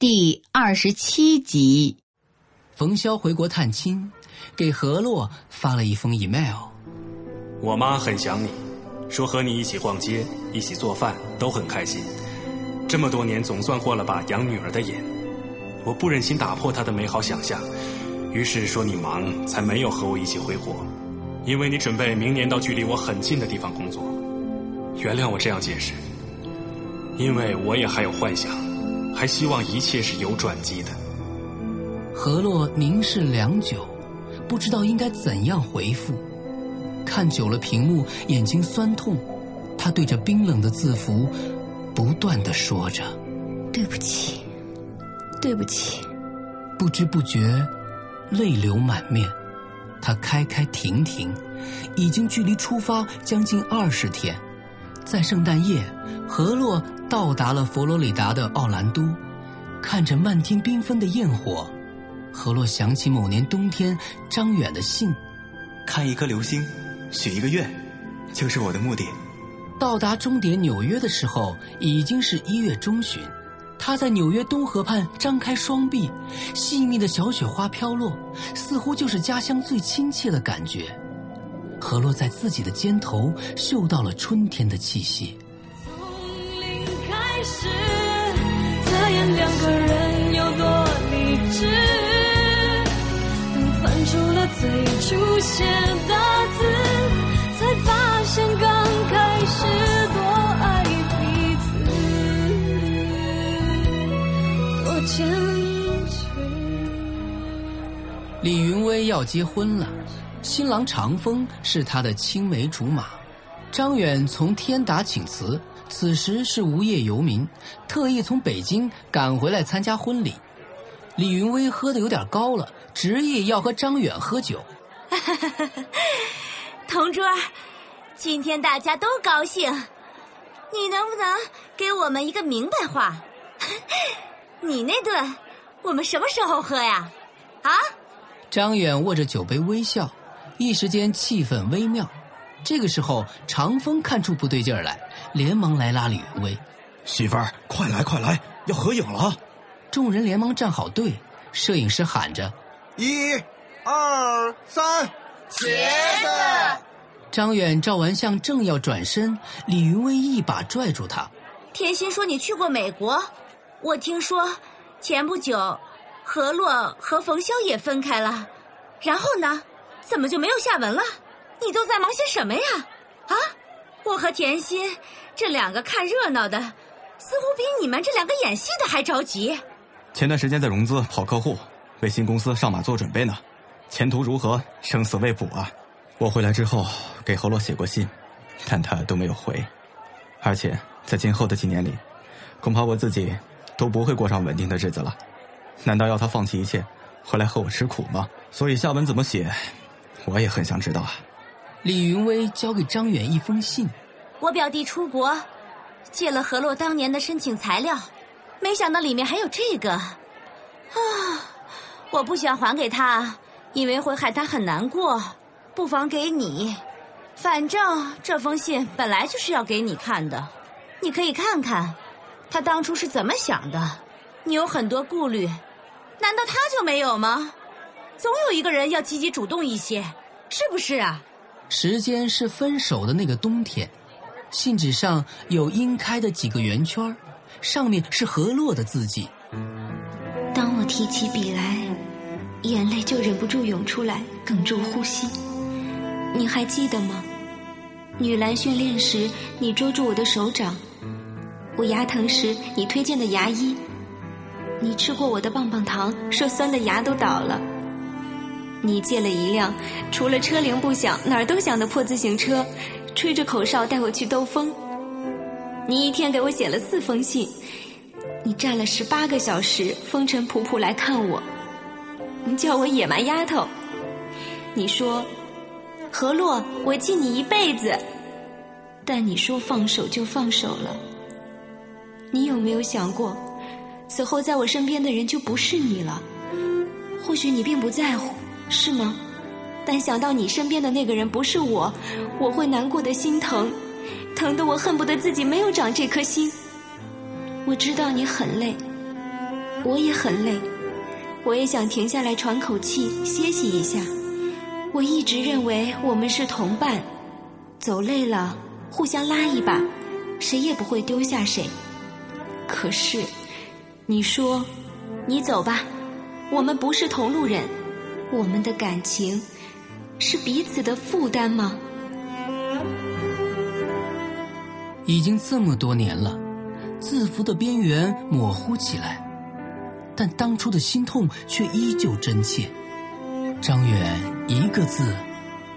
第二十七集，冯潇回国探亲，给何洛发了一封 email。我妈很想你，说和你一起逛街、一起做饭都很开心。这么多年，总算过了把养女儿的瘾。我不忍心打破她的美好想象，于是说你忙，才没有和我一起回国。因为你准备明年到距离我很近的地方工作。原谅我这样解释，因为我也还有幻想。还希望一切是有转机的。何洛凝视良久，不知道应该怎样回复。看久了屏幕，眼睛酸痛。他对着冰冷的字符，不断的说着：“对不起，对不起。”不知不觉，泪流满面。他开开停停，已经距离出发将近二十天。在圣诞夜，何洛到达了佛罗里达的奥兰多，看着漫天缤纷的焰火，何洛想起某年冬天张远的信：“看一颗流星，许一个愿，就是我的目的。”到达终点纽约的时候，已经是一月中旬。他在纽约东河畔张开双臂，细密的小雪花飘落，似乎就是家乡最亲切的感觉。何洛在自己的肩头嗅到了春天的气息。从零开始，测验两个人有多理智。当翻出了最初写的字，才发现刚开始多爱彼此，多坚持。李云威要结婚了。新郎长风是他的青梅竹马，张远从天达请辞，此时是无业游民，特意从北京赶回来参加婚礼。李云威喝的有点高了，执意要和张远喝酒。同桌，今天大家都高兴，你能不能给我们一个明白话？你那顿我们什么时候喝呀？啊？张远握着酒杯微笑。一时间气氛微妙，这个时候长风看出不对劲儿来，连忙来拉李云威：“媳妇儿，快来快来，要合影了！”众人连忙站好队，摄影师喊着：“一、二、三，茄子！”张远照完相正要转身，李云威一把拽住他：“甜心说你去过美国，我听说前不久何洛和冯潇也分开了，然后呢？”怎么就没有下文了？你都在忙些什么呀？啊，我和甜心这两个看热闹的，似乎比你们这两个演戏的还着急。前段时间在融资跑客户，为新公司上马做准备呢，前途如何，生死未卜啊！我回来之后给何洛写过信，但他都没有回，而且在今后的几年里，恐怕我自己都不会过上稳定的日子了。难道要他放弃一切，回来和我吃苦吗？所以下文怎么写？我也很想知道啊。李云威交给张远一封信。我表弟出国，借了何洛当年的申请材料，没想到里面还有这个。啊，我不想还给他，因为会害他很难过。不妨给你，反正这封信本来就是要给你看的，你可以看看，他当初是怎么想的。你有很多顾虑，难道他就没有吗？总有一个人要积极主动一些，是不是啊？时间是分手的那个冬天，信纸上有应开的几个圆圈，上面是何洛的字迹。当我提起笔来，眼泪就忍不住涌出来，哽住呼吸。你还记得吗？女篮训练时，你捉住我的手掌；我牙疼时，你推荐的牙医；你吃过我的棒棒糖，说酸的牙都倒了。你借了一辆除了车铃不响哪儿都响的破自行车，吹着口哨带我去兜风。你一天给我写了四封信，你站了十八个小时，风尘仆仆来看我，你叫我野蛮丫头。你说，何洛，我记你一辈子。但你说放手就放手了。你有没有想过，此后在我身边的人就不是你了？或许你并不在乎，是吗？但想到你身边的那个人不是我，我会难过的心疼，疼得我恨不得自己没有长这颗心。我知道你很累，我也很累，我也想停下来喘口气，歇息一下。我一直认为我们是同伴，走累了互相拉一把，谁也不会丢下谁。可是，你说，你走吧，我们不是同路人，我们的感情。是彼此的负担吗？已经这么多年了，字符的边缘模糊起来，但当初的心痛却依旧真切。张远一个字，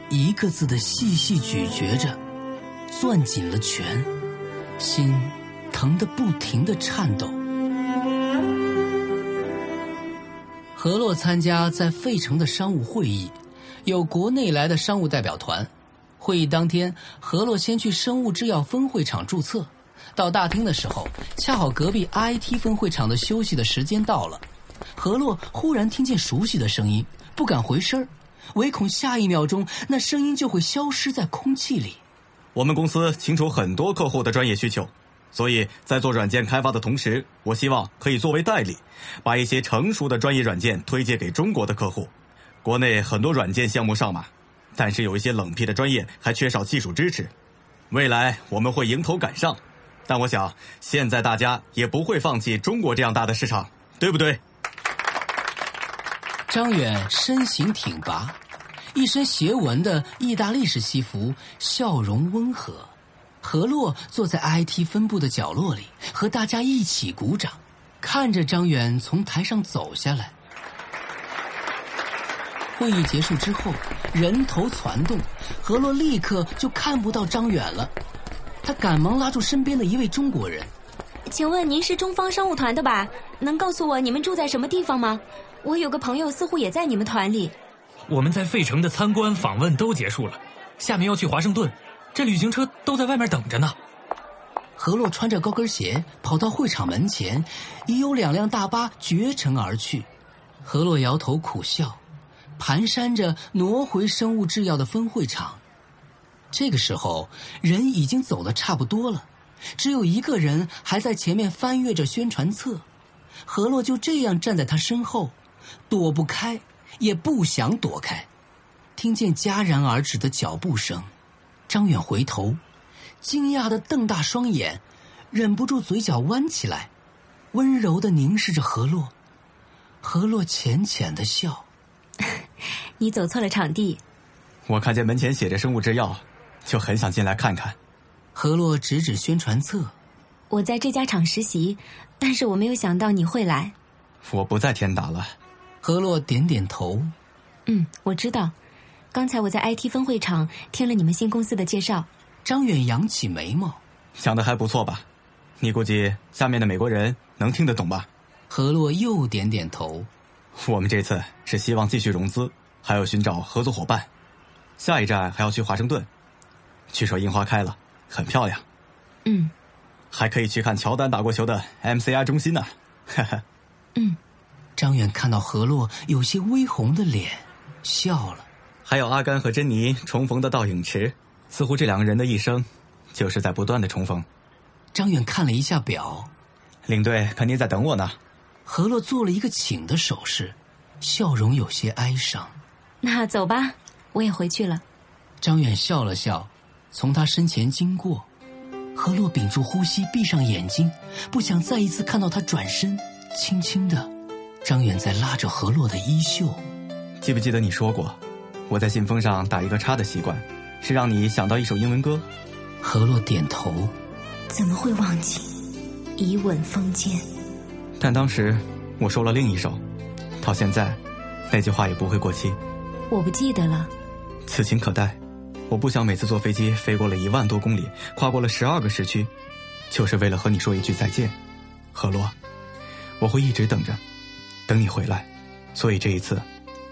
一个字的细细咀嚼着，攥紧了拳，心疼得不停的颤抖。何洛参加在费城的商务会议。有国内来的商务代表团，会议当天，何洛先去生物制药分会场注册。到大厅的时候，恰好隔壁 IT 分会场的休息的时间到了。何洛忽然听见熟悉的声音，不敢回身唯恐下一秒钟那声音就会消失在空气里。我们公司清楚很多客户的专业需求，所以在做软件开发的同时，我希望可以作为代理，把一些成熟的专业软件推荐给中国的客户。国内很多软件项目上马，但是有一些冷僻的专业还缺少技术支持。未来我们会迎头赶上，但我想现在大家也不会放弃中国这样大的市场，对不对？张远身形挺拔，一身斜纹的意大利式西服，笑容温和。何洛坐在 IT 分部的角落里，和大家一起鼓掌，看着张远从台上走下来。会议结束之后，人头攒动，何洛立刻就看不到张远了。他赶忙拉住身边的一位中国人：“请问您是中方商务团的吧？能告诉我你们住在什么地方吗？我有个朋友似乎也在你们团里。”我们在费城的参观访问都结束了，下面要去华盛顿，这旅行车都在外面等着呢。何洛穿着高跟鞋跑到会场门前，已有两辆大巴绝尘而去。何洛摇头苦笑。蹒跚着挪回生物制药的分会场，这个时候人已经走的差不多了，只有一个人还在前面翻阅着宣传册。何洛就这样站在他身后，躲不开，也不想躲开。听见戛然而止的脚步声，张远回头，惊讶的瞪大双眼，忍不住嘴角弯起来，温柔的凝视着何洛。何洛浅浅的笑。你走错了场地。我看见门前写着生物制药，就很想进来看看。何洛指指宣传册。我在这家厂实习，但是我没有想到你会来。我不在天达了。何洛点点头。嗯，我知道。刚才我在 IT 分会场听了你们新公司的介绍。张远扬起眉毛。讲的还不错吧？你估计下面的美国人能听得懂吧？何洛又点点头。我们这次是希望继续融资，还要寻找合作伙伴。下一站还要去华盛顿，据说樱花开了，很漂亮。嗯，还可以去看乔丹打过球的 MCI 中心呢。哈哈。嗯，张远看到何洛有些微红的脸，笑了。还有阿甘和珍妮重逢的倒影池，似乎这两个人的一生，就是在不断的重逢。张远看了一下表，领队肯定在等我呢。何洛做了一个请的手势，笑容有些哀伤。那走吧，我也回去了。张远笑了笑，从他身前经过。何洛屏住呼吸，闭上眼睛，不想再一次看到他转身。轻轻的，张远在拉着何洛的衣袖。记不记得你说过，我在信封上打一个叉的习惯，是让你想到一首英文歌？何洛点头。怎么会忘记？以吻封缄。但当时我说了另一首，到现在，那句话也不会过期。我不记得了。此情可待。我不想每次坐飞机飞过了一万多公里，跨过了十二个时区，就是为了和你说一句再见，何洛。我会一直等着，等你回来。所以这一次，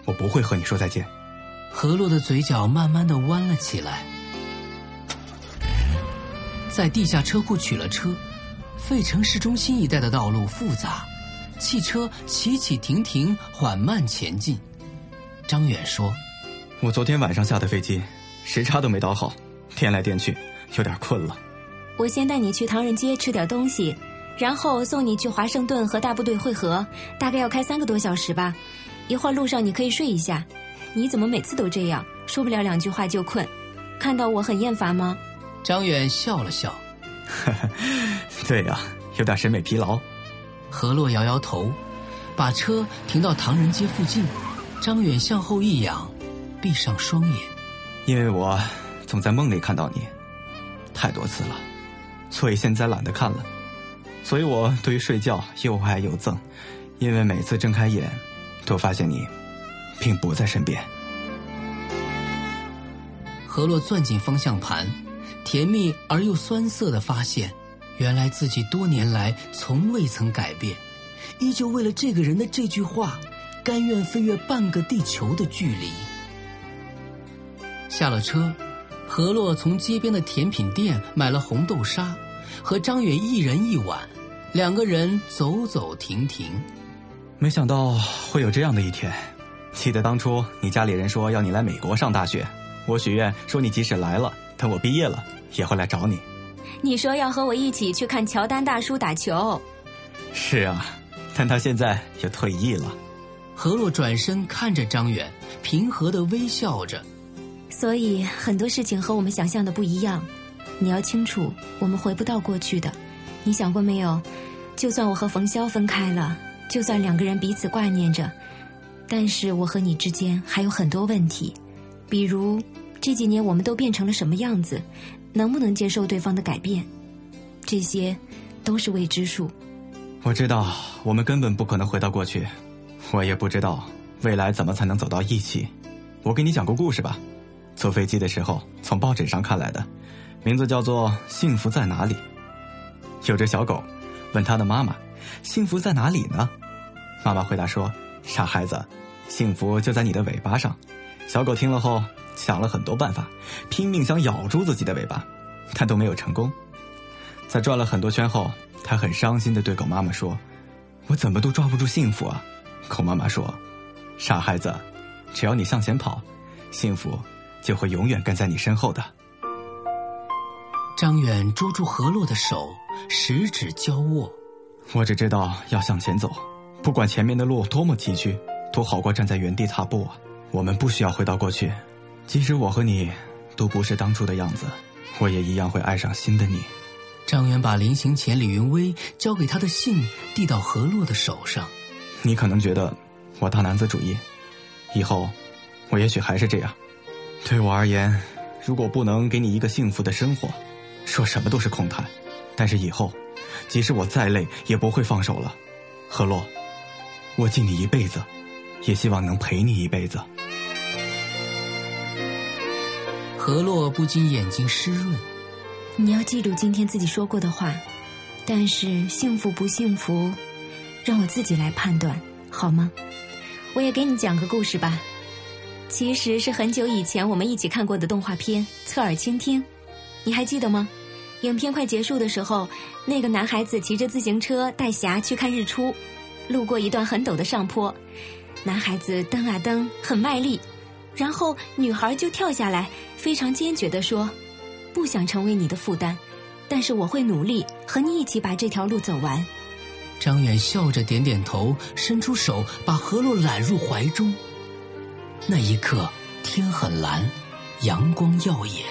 我不会和你说再见。何洛的嘴角慢慢的弯了起来，在地下车库取了车。费城市中心一带的道路复杂，汽车起起停停，缓慢前进。张远说：“我昨天晚上下的飞机，时差都没倒好，颠来颠去，有点困了。我先带你去唐人街吃点东西，然后送你去华盛顿和大部队会合，大概要开三个多小时吧。一会儿路上你可以睡一下。你怎么每次都这样，说不了两句话就困？看到我很厌烦吗？”张远笑了笑。对呀，有点审美疲劳。何洛摇摇头，把车停到唐人街附近。张远向后一仰，闭上双眼。因为我总在梦里看到你，太多次了，所以现在懒得看了。所以我对于睡觉又爱又憎，因为每次睁开眼，都发现你并不在身边。何洛攥紧方向盘。甜蜜而又酸涩的发现，原来自己多年来从未曾改变，依旧为了这个人的这句话，甘愿飞越半个地球的距离。下了车，何洛从街边的甜品店买了红豆沙，和张远一人一碗，两个人走走停停。没想到会有这样的一天，记得当初你家里人说要你来美国上大学，我许愿说你即使来了，等我毕业了。也会来找你。你说要和我一起去看乔丹大叔打球。是啊，但他现在也退役了。何洛转身看着张远，平和的微笑着。所以很多事情和我们想象的不一样。你要清楚，我们回不到过去的。你想过没有？就算我和冯潇分开了，就算两个人彼此挂念着，但是我和你之间还有很多问题，比如这几年我们都变成了什么样子。能不能接受对方的改变，这些都是未知数。我知道我们根本不可能回到过去，我也不知道未来怎么才能走到一起。我给你讲个故事吧，坐飞机的时候从报纸上看来的，名字叫做《幸福在哪里》。有只小狗问他的妈妈：“幸福在哪里呢？”妈妈回答说：“傻孩子，幸福就在你的尾巴上。”小狗听了后。想了很多办法，拼命想咬住自己的尾巴，但都没有成功。在转了很多圈后，它很伤心的对狗妈妈说：“我怎么都抓不住幸福啊！”狗妈妈说：“傻孩子，只要你向前跑，幸福就会永远跟在你身后的。”张远捉住何洛的手，十指交握。我只知道要向前走，不管前面的路多么崎岖，都好过站在原地踏步啊！我们不需要回到过去。即使我和你都不是当初的样子，我也一样会爱上新的你。张远把临行前李云威交给他的信递到何洛的手上。你可能觉得我大男子主义，以后我也许还是这样。对我而言，如果不能给你一个幸福的生活，说什么都是空谈。但是以后，即使我再累，也不会放手了。何洛，我敬你一辈子，也希望能陪你一辈子。何洛不禁眼睛湿润。你要记住今天自己说过的话，但是幸福不幸福，让我自己来判断，好吗？我也给你讲个故事吧。其实是很久以前我们一起看过的动画片《侧耳倾听》，你还记得吗？影片快结束的时候，那个男孩子骑着自行车带霞去看日出，路过一段很陡的上坡，男孩子蹬啊蹬，很卖力。然后女孩就跳下来，非常坚决地说：“不想成为你的负担，但是我会努力和你一起把这条路走完。”张远笑着点点头，伸出手把何洛揽入怀中。那一刻，天很蓝，阳光耀眼。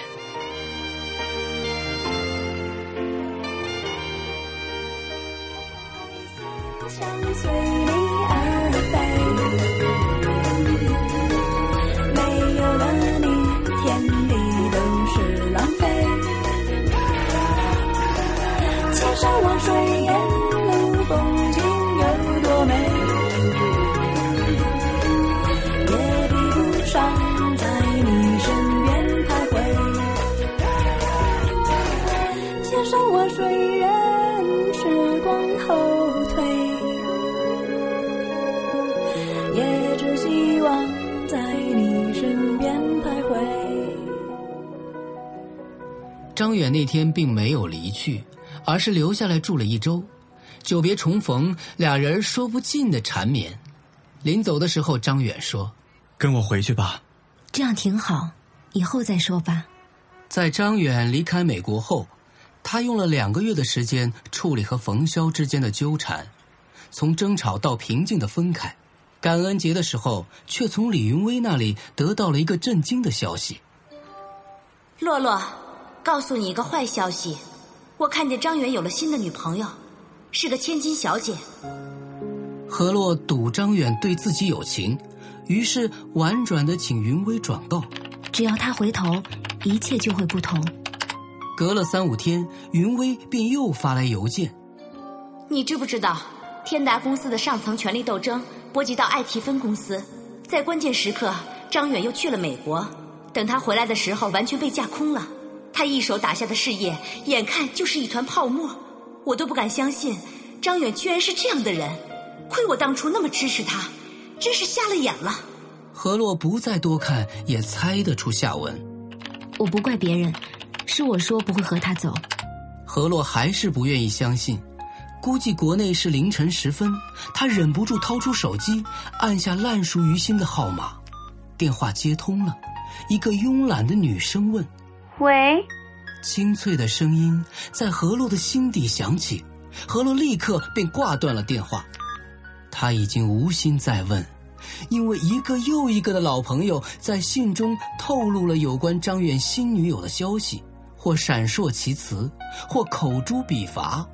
张远那天并没有离去，而是留下来住了一周。久别重逢，俩人说不尽的缠绵。临走的时候，张远说：“跟我回去吧。”这样挺好，以后再说吧。在张远离开美国后，他用了两个月的时间处理和冯潇之间的纠缠，从争吵到平静的分开。感恩节的时候，却从李云威那里得到了一个震惊的消息。洛洛，告诉你一个坏消息，我看见张远有了新的女朋友，是个千金小姐。何洛赌张远对自己有情，于是婉转的请云薇转告。只要他回头，一切就会不同。隔了三五天，云薇便又发来邮件。你知不知道，天达公司的上层权力斗争波及到爱提分公司，在关键时刻，张远又去了美国。等他回来的时候，完全被架空了。他一手打下的事业，眼看就是一团泡沫。我都不敢相信，张远居然是这样的人。亏我当初那么支持他，真是瞎了眼了。何洛不再多看，也猜得出下文。我不怪别人，是我说不会和他走。何洛还是不愿意相信，估计国内是凌晨时分，他忍不住掏出手机，按下烂熟于心的号码，电话接通了。一个慵懒的女生问：“喂。”清脆的声音在何洛的心底响起，何洛立刻便挂断了电话。他已经无心再问，因为一个又一个的老朋友在信中透露了有关张远新女友的消息，或闪烁其词，或口诛笔伐，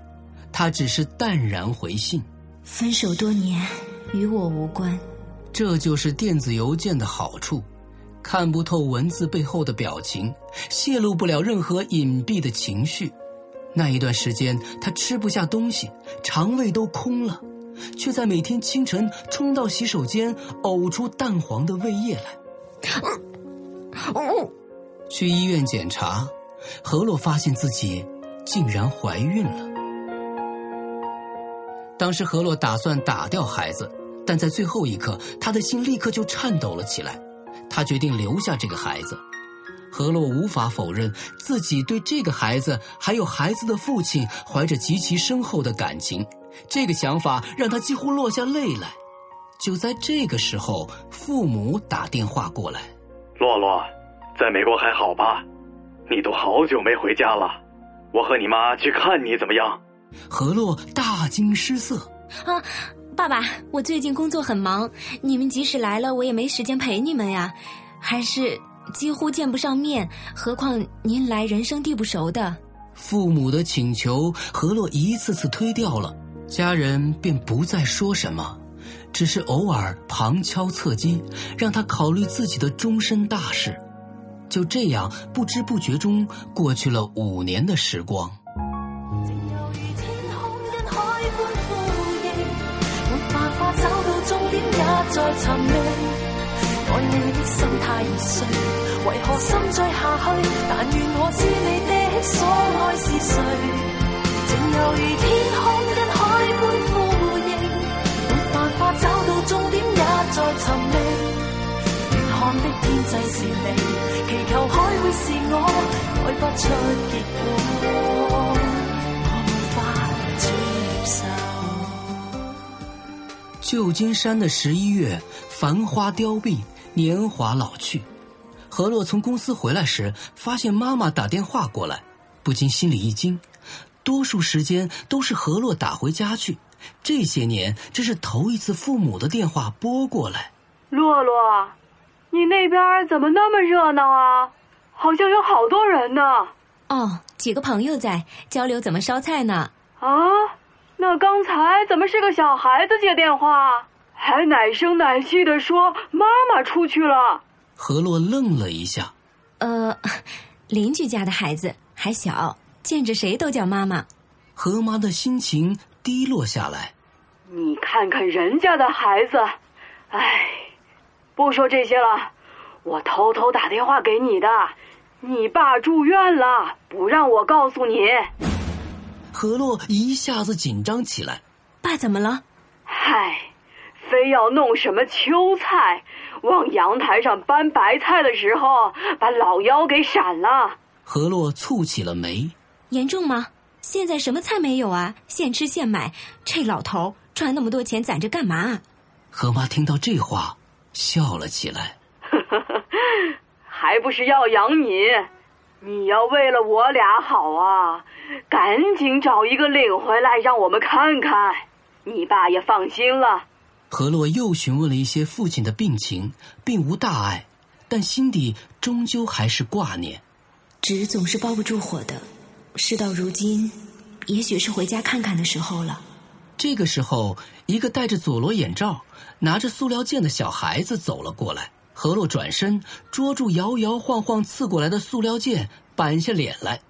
他只是淡然回信：“分手多年，与我无关。”这就是电子邮件的好处，看不透文字背后的表情，泄露不了任何隐蔽的情绪。那一段时间，他吃不下东西，肠胃都空了。却在每天清晨冲到洗手间呕出淡黄的胃液来。去医院检查，何洛发现自己竟然怀孕了。当时何洛打算打掉孩子，但在最后一刻，他的心立刻就颤抖了起来。他决定留下这个孩子。何洛无法否认自己对这个孩子还有孩子的父亲怀着极其深厚的感情。这个想法让他几乎落下泪来。就在这个时候，父母打电话过来：“洛洛，在美国还好吧？你都好久没回家了，我和你妈去看你怎么样？”何洛大惊失色：“啊，爸爸，我最近工作很忙，你们即使来了，我也没时间陪你们呀，还是几乎见不上面。何况您来人生地不熟的。”父母的请求，何洛一次次推掉了。家人便不再说什么，只是偶尔旁敲侧击，让他考虑自己的终身大事。就这样，不知不觉中过去了五年的时光。点也在寻觅。爱你的心太易碎，为何心再下去？但愿我知你的所爱是谁，情犹如天空跟海般呼应，没办法找到终点也在寻觅。远看的天际是你，祈求海会是我，改不出结果，我无法接受。旧金山的十一月，繁花凋敝，年华老去。何洛从公司回来时，发现妈妈打电话过来，不禁心里一惊。多数时间都是何洛打回家去，这些年这是头一次父母的电话拨过来。洛洛。你那边怎么那么热闹啊？好像有好多人呢。哦，几个朋友在交流怎么烧菜呢。啊，那刚才怎么是个小孩子接电话，还奶声奶气的说妈妈出去了？何洛愣了一下。呃，邻居家的孩子还小，见着谁都叫妈妈。何妈的心情低落下来。你看看人家的孩子，唉。不说这些了，我偷偷打电话给你的，你爸住院了，不让我告诉你。何洛一下子紧张起来，爸怎么了？嗨，非要弄什么秋菜，往阳台上搬白菜的时候，把老腰给闪了。何洛蹙起了眉。严重吗？现在什么菜没有啊？现吃现买，这老头赚那么多钱攒着干嘛？何妈听到这话，笑了起来。还不是要养你？你要为了我俩好啊，赶紧找一个领回来让我们看看，你爸也放心了。何洛又询问了一些父亲的病情，并无大碍，但心底终究还是挂念。纸总是包不住火的。事到如今，也许是回家看看的时候了。这个时候，一个戴着佐罗眼罩、拿着塑料剑的小孩子走了过来。何洛转身捉住摇摇晃晃刺过来的塑料剑，板下脸来。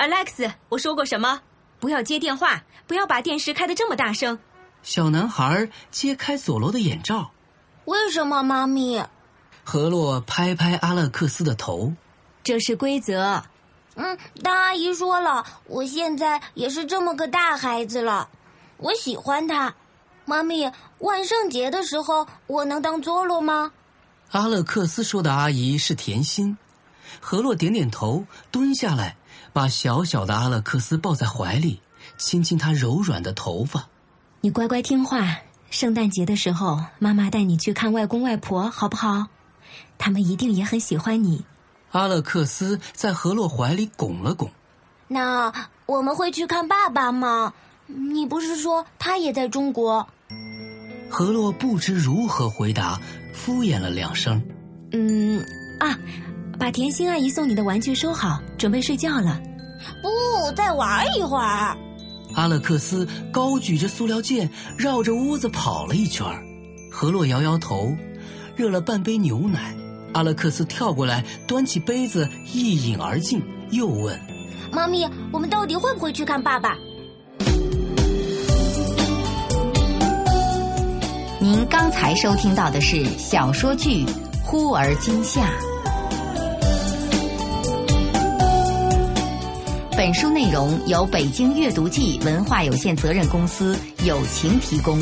Alex，我说过什么？不要接电话，不要把电视开的这么大声。小男孩揭开佐罗的眼罩。为什么，妈咪？何洛拍拍阿勒克斯的头。这是规则。嗯，当阿姨说了，我现在也是这么个大孩子了。我喜欢他，妈咪。万圣节的时候，我能当佐罗吗？阿勒克斯说的阿姨是甜心。何洛点点头，蹲下来，把小小的阿勒克斯抱在怀里，亲亲他柔软的头发。你乖乖听话，圣诞节的时候，妈妈带你去看外公外婆，好不好？他们一定也很喜欢你。阿勒克斯在何洛怀里拱了拱。那我们会去看爸爸吗？你不是说他也在中国？何洛不知如何回答，敷衍了两声。嗯啊，把甜心阿姨送你的玩具收好，准备睡觉了。不，再玩一会儿。阿勒克斯高举着塑料剑，绕着屋子跑了一圈。何洛摇摇头，热了半杯牛奶。阿勒克斯跳过来，端起杯子一饮而尽，又问：“妈咪，我们到底会不会去看爸爸？”您刚才收听到的是小说剧《忽而今夏》，本书内容由北京阅读记文化有限责任公司友情提供。